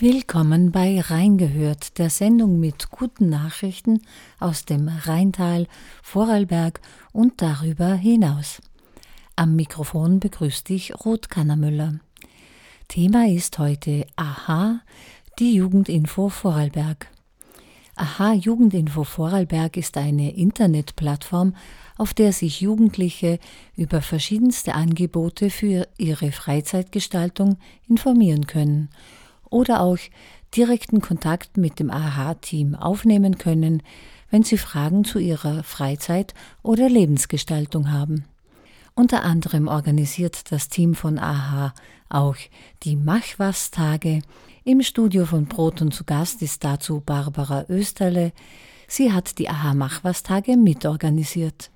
Willkommen bei Reingehört, der Sendung mit guten Nachrichten aus dem Rheintal, Vorarlberg und darüber hinaus. Am Mikrofon begrüßt dich Ruth Kannermüller. Thema ist heute Aha, die Jugendinfo Vorarlberg. Aha Jugendinfo Vorarlberg ist eine Internetplattform, auf der sich Jugendliche über verschiedenste Angebote für ihre Freizeitgestaltung informieren können – oder auch direkten Kontakt mit dem AHA-Team aufnehmen können, wenn Sie Fragen zu Ihrer Freizeit oder Lebensgestaltung haben. Unter anderem organisiert das Team von AHA auch die Machwas-Tage. Im Studio von Proton zu Gast ist dazu Barbara Österle. Sie hat die AHA Machwas-Tage mitorganisiert.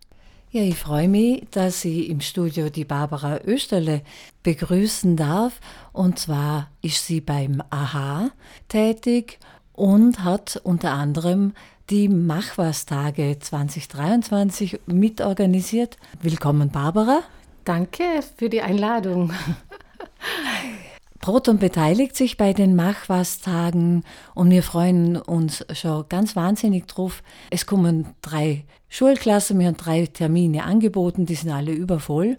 Ja, ich freue mich, dass ich im Studio die Barbara Österle begrüßen darf. Und zwar ist sie beim AHA tätig und hat unter anderem die Machwas-Tage 2023 mitorganisiert. Willkommen, Barbara. Danke für die Einladung. Proton beteiligt sich bei den Machwas-Tagen und wir freuen uns schon ganz wahnsinnig drauf. Es kommen drei Schulklassen, wir haben drei Termine angeboten, die sind alle übervoll.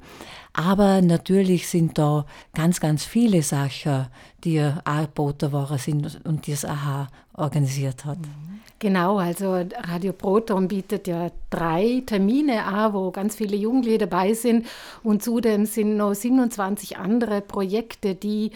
Aber natürlich sind da ganz, ganz viele Sachen, die angeboten worden sind und die das AHA organisiert hat. Genau, also Radio Proton bietet ja drei Termine an, wo ganz viele Jugendliche dabei sind. Und zudem sind noch 27 andere Projekte, die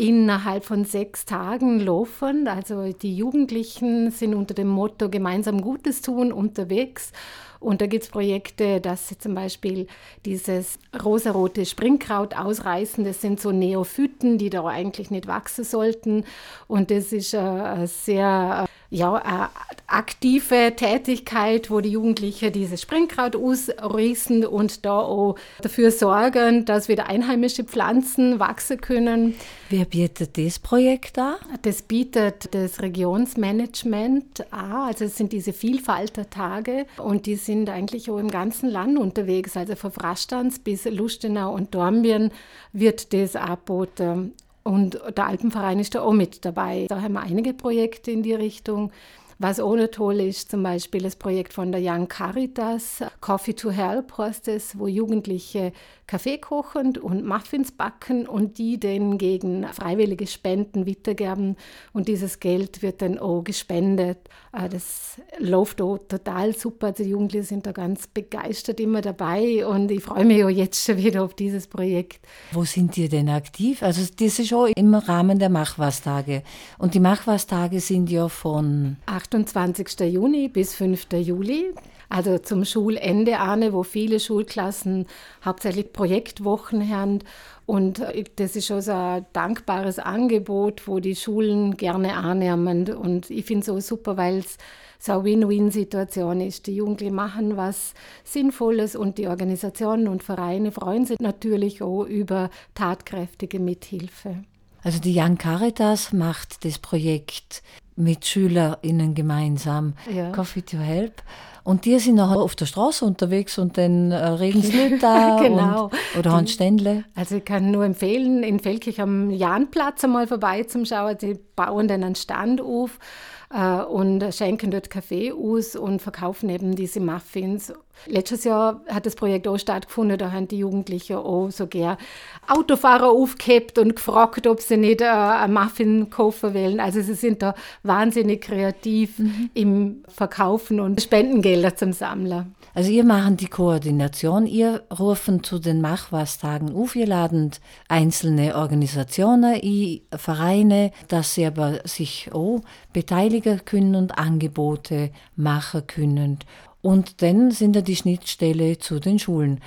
innerhalb von sechs Tagen laufen. Also die Jugendlichen sind unter dem Motto Gemeinsam Gutes tun unterwegs. Und da gibt es Projekte, dass sie zum Beispiel dieses rosarote Springkraut ausreißen. Das sind so Neophyten, die da eigentlich nicht wachsen sollten. Und das ist äh, sehr ja, eine aktive Tätigkeit, wo die Jugendlichen dieses Springkraut ausreißen und da auch dafür sorgen, dass wieder einheimische Pflanzen wachsen können. Wer bietet das Projekt an? Das bietet das Regionsmanagement an. Also es sind diese Vielfaltertage und die sind eigentlich auch im ganzen Land unterwegs. Also von Frastanz bis Lustenau und Dornbirn wird das angeboten. Und der Alpenverein ist da auch mit dabei. Da haben wir einige Projekte in die Richtung. Was ohne toll ist, zum Beispiel das Projekt von der Young Caritas, Coffee to Help heißt es, wo Jugendliche Kaffee kochen und Muffins backen und die dann gegen freiwillige Spenden weitergeben. Und dieses Geld wird dann auch gespendet. Äh, das läuft auch total super. Die Jugendlichen sind da ganz begeistert immer dabei und ich freue mich auch jetzt schon wieder auf dieses Projekt. Wo sind die denn aktiv? Also das ist schon im Rahmen der Machwas-Tage. Und die Machwas-Tage sind ja von 28. Juni bis 5. Juli. Also zum Schulende an, wo viele Schulklassen hauptsächlich Projektwochen haben. Und das ist schon so ein dankbares Angebot, wo die Schulen gerne annehmen. Und ich finde es so super, weil es so eine Win-Win-Situation ist. Die Jugendlichen machen was Sinnvolles und die Organisationen und Vereine freuen sich natürlich auch über tatkräftige Mithilfe. Also die Young Caritas macht das Projekt mit SchülerInnen gemeinsam, ja. Coffee to Help. Und die sind nachher auf der Straße unterwegs und dann äh, sie nicht da genau. und, oder haben Ständle. Also ich kann nur empfehlen, in Felkich am Jahnplatz einmal vorbeizuschauen. Die bauen dann einen Stand auf äh, und schenken dort Kaffee aus und verkaufen eben diese Muffins. Letztes Jahr hat das Projekt auch stattgefunden, da haben die Jugendlichen auch so gern Autofahrer aufgehebt und gefragt, ob sie nicht äh, einen Muffin kaufen wollen. Also sie sind da wahnsinnig kreativ mhm. im Verkaufen und Spendengelder zum Sammeln. Also ihr machen die Koordination, ihr rufen zu den Machwas-Tagen auf, ihr laden einzelne Organisationen, ein, Vereine, dass sie aber sich auch beteiligen können und Angebote machen können. Und dann sind da die Schnittstelle zu den Schulen.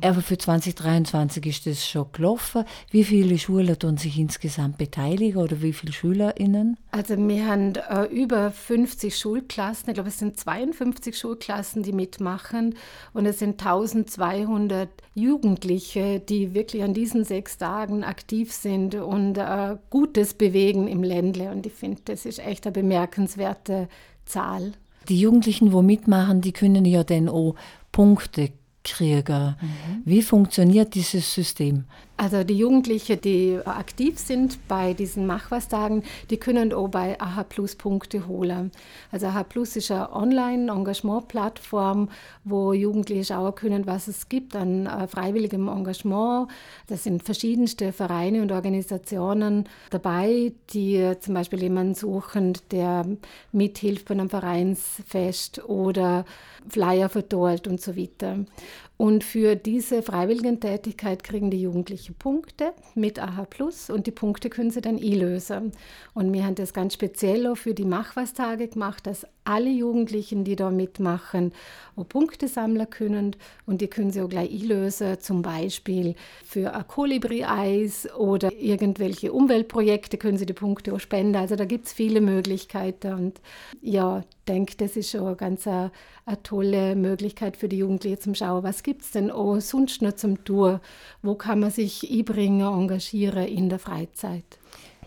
Aber für 2023 ist das schon gelaufen. Wie viele Schulen tun sich insgesamt beteiligen oder wie viele SchülerInnen? Also wir haben äh, über 50 Schulklassen, ich glaube es sind 52 Schulklassen, die mitmachen und es sind 1200 Jugendliche, die wirklich an diesen sechs Tagen aktiv sind und äh, Gutes bewegen im Ländle und ich finde, das ist echt eine bemerkenswerte Zahl. Die Jugendlichen, wo mitmachen, die können ja dann auch Punkte kriegen. Mhm. Wie funktioniert dieses System? Also die Jugendlichen, die aktiv sind bei diesen Machwas-Tagen, die können auch bei AHA Plus Punkte holen. Also AHA Plus ist eine Online-Engagement-Plattform, wo Jugendliche schauen können, was es gibt an äh, freiwilligem Engagement. Das sind verschiedenste Vereine und Organisationen dabei, die zum Beispiel jemanden suchen, der mithilft bei einem Vereinsfest oder Flyer verteilt und so weiter. Und für diese Freiwilligentätigkeit kriegen die Jugendlichen Punkte mit AHA Plus und die Punkte können sie dann einlösen. Und wir haben das ganz speziell auch für die Machwas-Tage gemacht, dass alle Jugendlichen, die da mitmachen, auch Punkte sammeln können und die können sie auch gleich einlösen, zum Beispiel für ein Kolibri-Eis oder irgendwelche Umweltprojekte können sie die Punkte auch spenden. Also da gibt es viele Möglichkeiten und ja, ich denke, das ist schon eine ganz eine, eine tolle Möglichkeit für die Jugendlichen zum Schauen, was gibt es denn auch sonst noch zum Tour, wo kann man sich einbringen, engagieren in der Freizeit.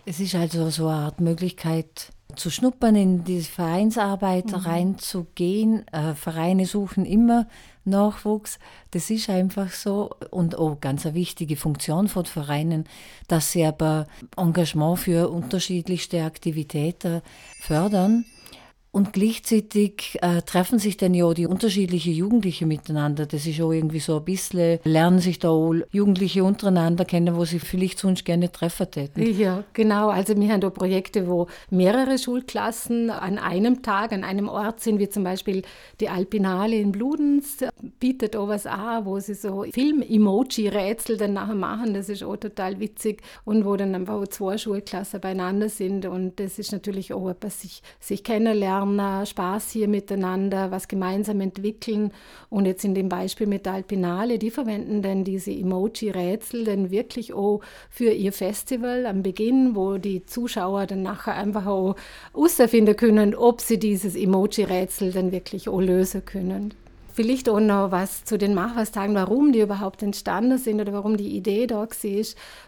Es ist also so eine Art Möglichkeit, zu schnuppern, in die Vereinsarbeit mhm. reinzugehen. Äh, Vereine suchen immer Nachwuchs. Das ist einfach so. Und auch ganz eine wichtige Funktion von Vereinen, dass sie aber Engagement für unterschiedlichste Aktivitäten fördern. Und gleichzeitig äh, treffen sich dann ja die unterschiedlichen Jugendlichen miteinander. Das ist auch irgendwie so ein bisschen, lernen sich da auch Jugendliche untereinander kennen, wo sie vielleicht sonst gerne treffen täten. Ja, genau. Also wir haben da Projekte, wo mehrere Schulklassen an einem Tag, an einem Ort sind, wie zum Beispiel die Alpinale in Bludenz, bietet auch was an, wo sie so Film-Emoji-Rätsel dann nachher machen. Das ist auch total witzig. Und wo dann einfach zwei Schulklassen beieinander sind. Und das ist natürlich auch etwas, sich, sich kennenlernen lernen, Spaß hier miteinander, was gemeinsam entwickeln. Und jetzt in dem Beispiel mit der Alpinale, die verwenden dann diese Emoji-Rätsel dann wirklich auch für ihr Festival am Beginn, wo die Zuschauer dann nachher einfach auch herausfinden können, ob sie dieses Emoji-Rätsel dann wirklich auch lösen können. Vielleicht auch noch was zu den Machwas-Tagen, warum die überhaupt entstanden sind oder warum die Idee da war.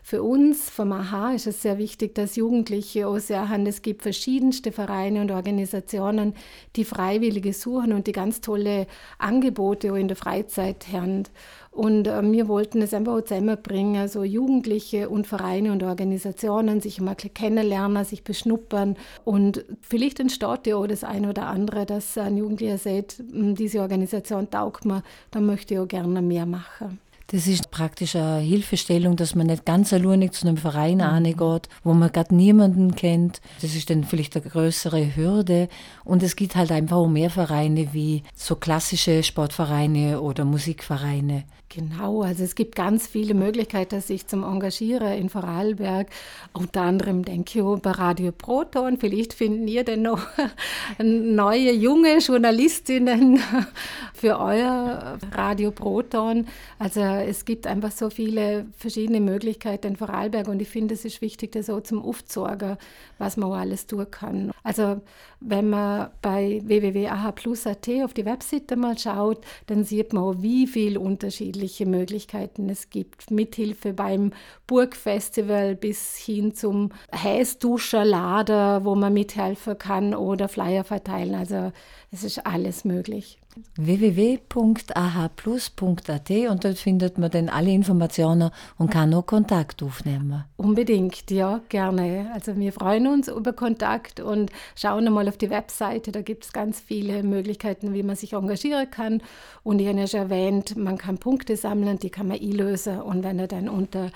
Für uns vom AHA ist es sehr wichtig, dass Jugendliche auch sehen, es gibt verschiedenste Vereine und Organisationen, die Freiwillige suchen und die ganz tolle Angebote auch in der Freizeit haben. Und äh, wir wollten es einfach zusammenbringen, also Jugendliche und Vereine und Organisationen sich mal kennenlernen, sich beschnuppern. Und vielleicht entsteht ja auch das eine oder andere, dass ein Jugendlicher sagt, hm, diese Organisation taugt mir, dann möchte ich auch gerne mehr machen. Das ist praktisch eine Hilfestellung, dass man nicht ganz alleinig zu einem Verein mhm. geht, wo man gerade niemanden kennt. Das ist dann vielleicht eine größere Hürde. Und es gibt halt einfach auch mehr Vereine wie so klassische Sportvereine oder Musikvereine. Genau, also es gibt ganz viele Möglichkeiten, sich zum Engagieren in Vorarlberg. Unter anderem denke ich auch bei Radio Proton. Vielleicht finden ihr denn noch neue junge Journalistinnen für euer Radio Proton. Also es gibt einfach so viele verschiedene Möglichkeiten in Vorarlberg und ich finde, es ist wichtig, das auch zum Aufzeigen, was man alles tun kann. Also wenn man bei www.aha.at auf die Webseite mal schaut, dann sieht man auch, wie viele unterschiedliche Möglichkeiten es gibt. Mithilfe beim Burgfestival bis hin zum Heißduscherlader, wo man mithelfen kann oder Flyer verteilen. Also es ist alles möglich www.ahplus.at und dort findet man dann alle Informationen und kann auch Kontakt aufnehmen. Unbedingt, ja, gerne. Also wir freuen uns über Kontakt und schauen einmal auf die Webseite. Da gibt es ganz viele Möglichkeiten, wie man sich engagieren kann. Und ich habe ja schon erwähnt, man kann Punkte sammeln, die kann man einlösen. Und wenn er dann unter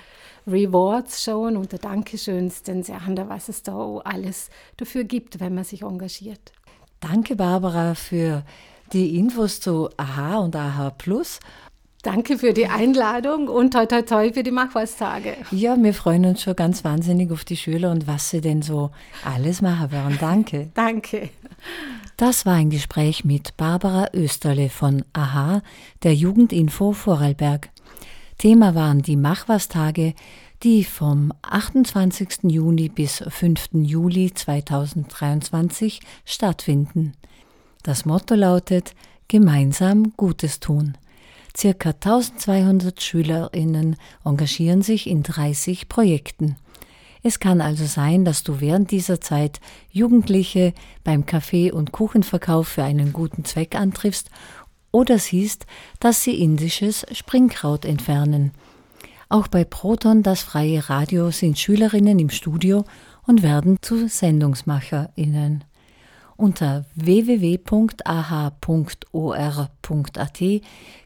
Rewards schauen, unter Dankeschöns, dann sehen wir, was es da alles dafür gibt, wenn man sich engagiert. Danke, Barbara, für die Infos zu AHA und AHA Plus. Danke für die Einladung und toi toi toi für die Machwas-Tage. Ja, wir freuen uns schon ganz wahnsinnig auf die Schüler und was sie denn so alles machen werden. Danke. Danke. Das war ein Gespräch mit Barbara Österle von AHA, der Jugendinfo Vorarlberg. Thema waren die Machwas-Tage, die vom 28. Juni bis 5. Juli 2023 stattfinden. Das Motto lautet Gemeinsam Gutes tun. Circa 1200 Schülerinnen engagieren sich in 30 Projekten. Es kann also sein, dass du während dieser Zeit Jugendliche beim Kaffee- und Kuchenverkauf für einen guten Zweck antriffst oder siehst, dass sie indisches Springkraut entfernen. Auch bei Proton, das freie Radio, sind Schülerinnen im Studio und werden zu SendungsmacherInnen. Unter www.ah.or.at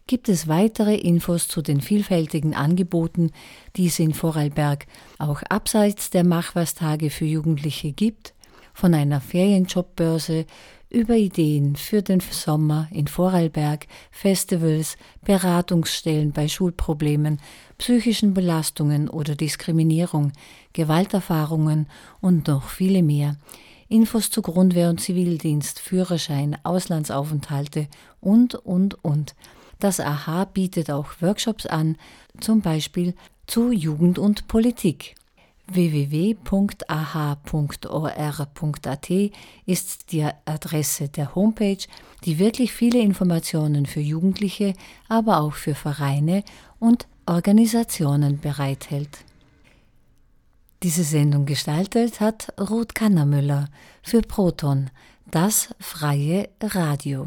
gibt es weitere Infos zu den vielfältigen Angeboten, die es in Vorarlberg auch abseits der Machwas-Tage für Jugendliche gibt, von einer Ferienjobbörse über Ideen für den Sommer in Vorarlberg, Festivals, Beratungsstellen bei Schulproblemen, psychischen Belastungen oder Diskriminierung, Gewalterfahrungen und noch viele mehr. Infos zu Grundwehr und Zivildienst, Führerschein, Auslandsaufenthalte und, und, und. Das AHA bietet auch Workshops an, zum Beispiel zu Jugend und Politik. www.aha.or.at ist die Adresse der Homepage, die wirklich viele Informationen für Jugendliche, aber auch für Vereine und Organisationen bereithält. Diese Sendung gestaltet hat Ruth Kannermüller für Proton, das freie Radio.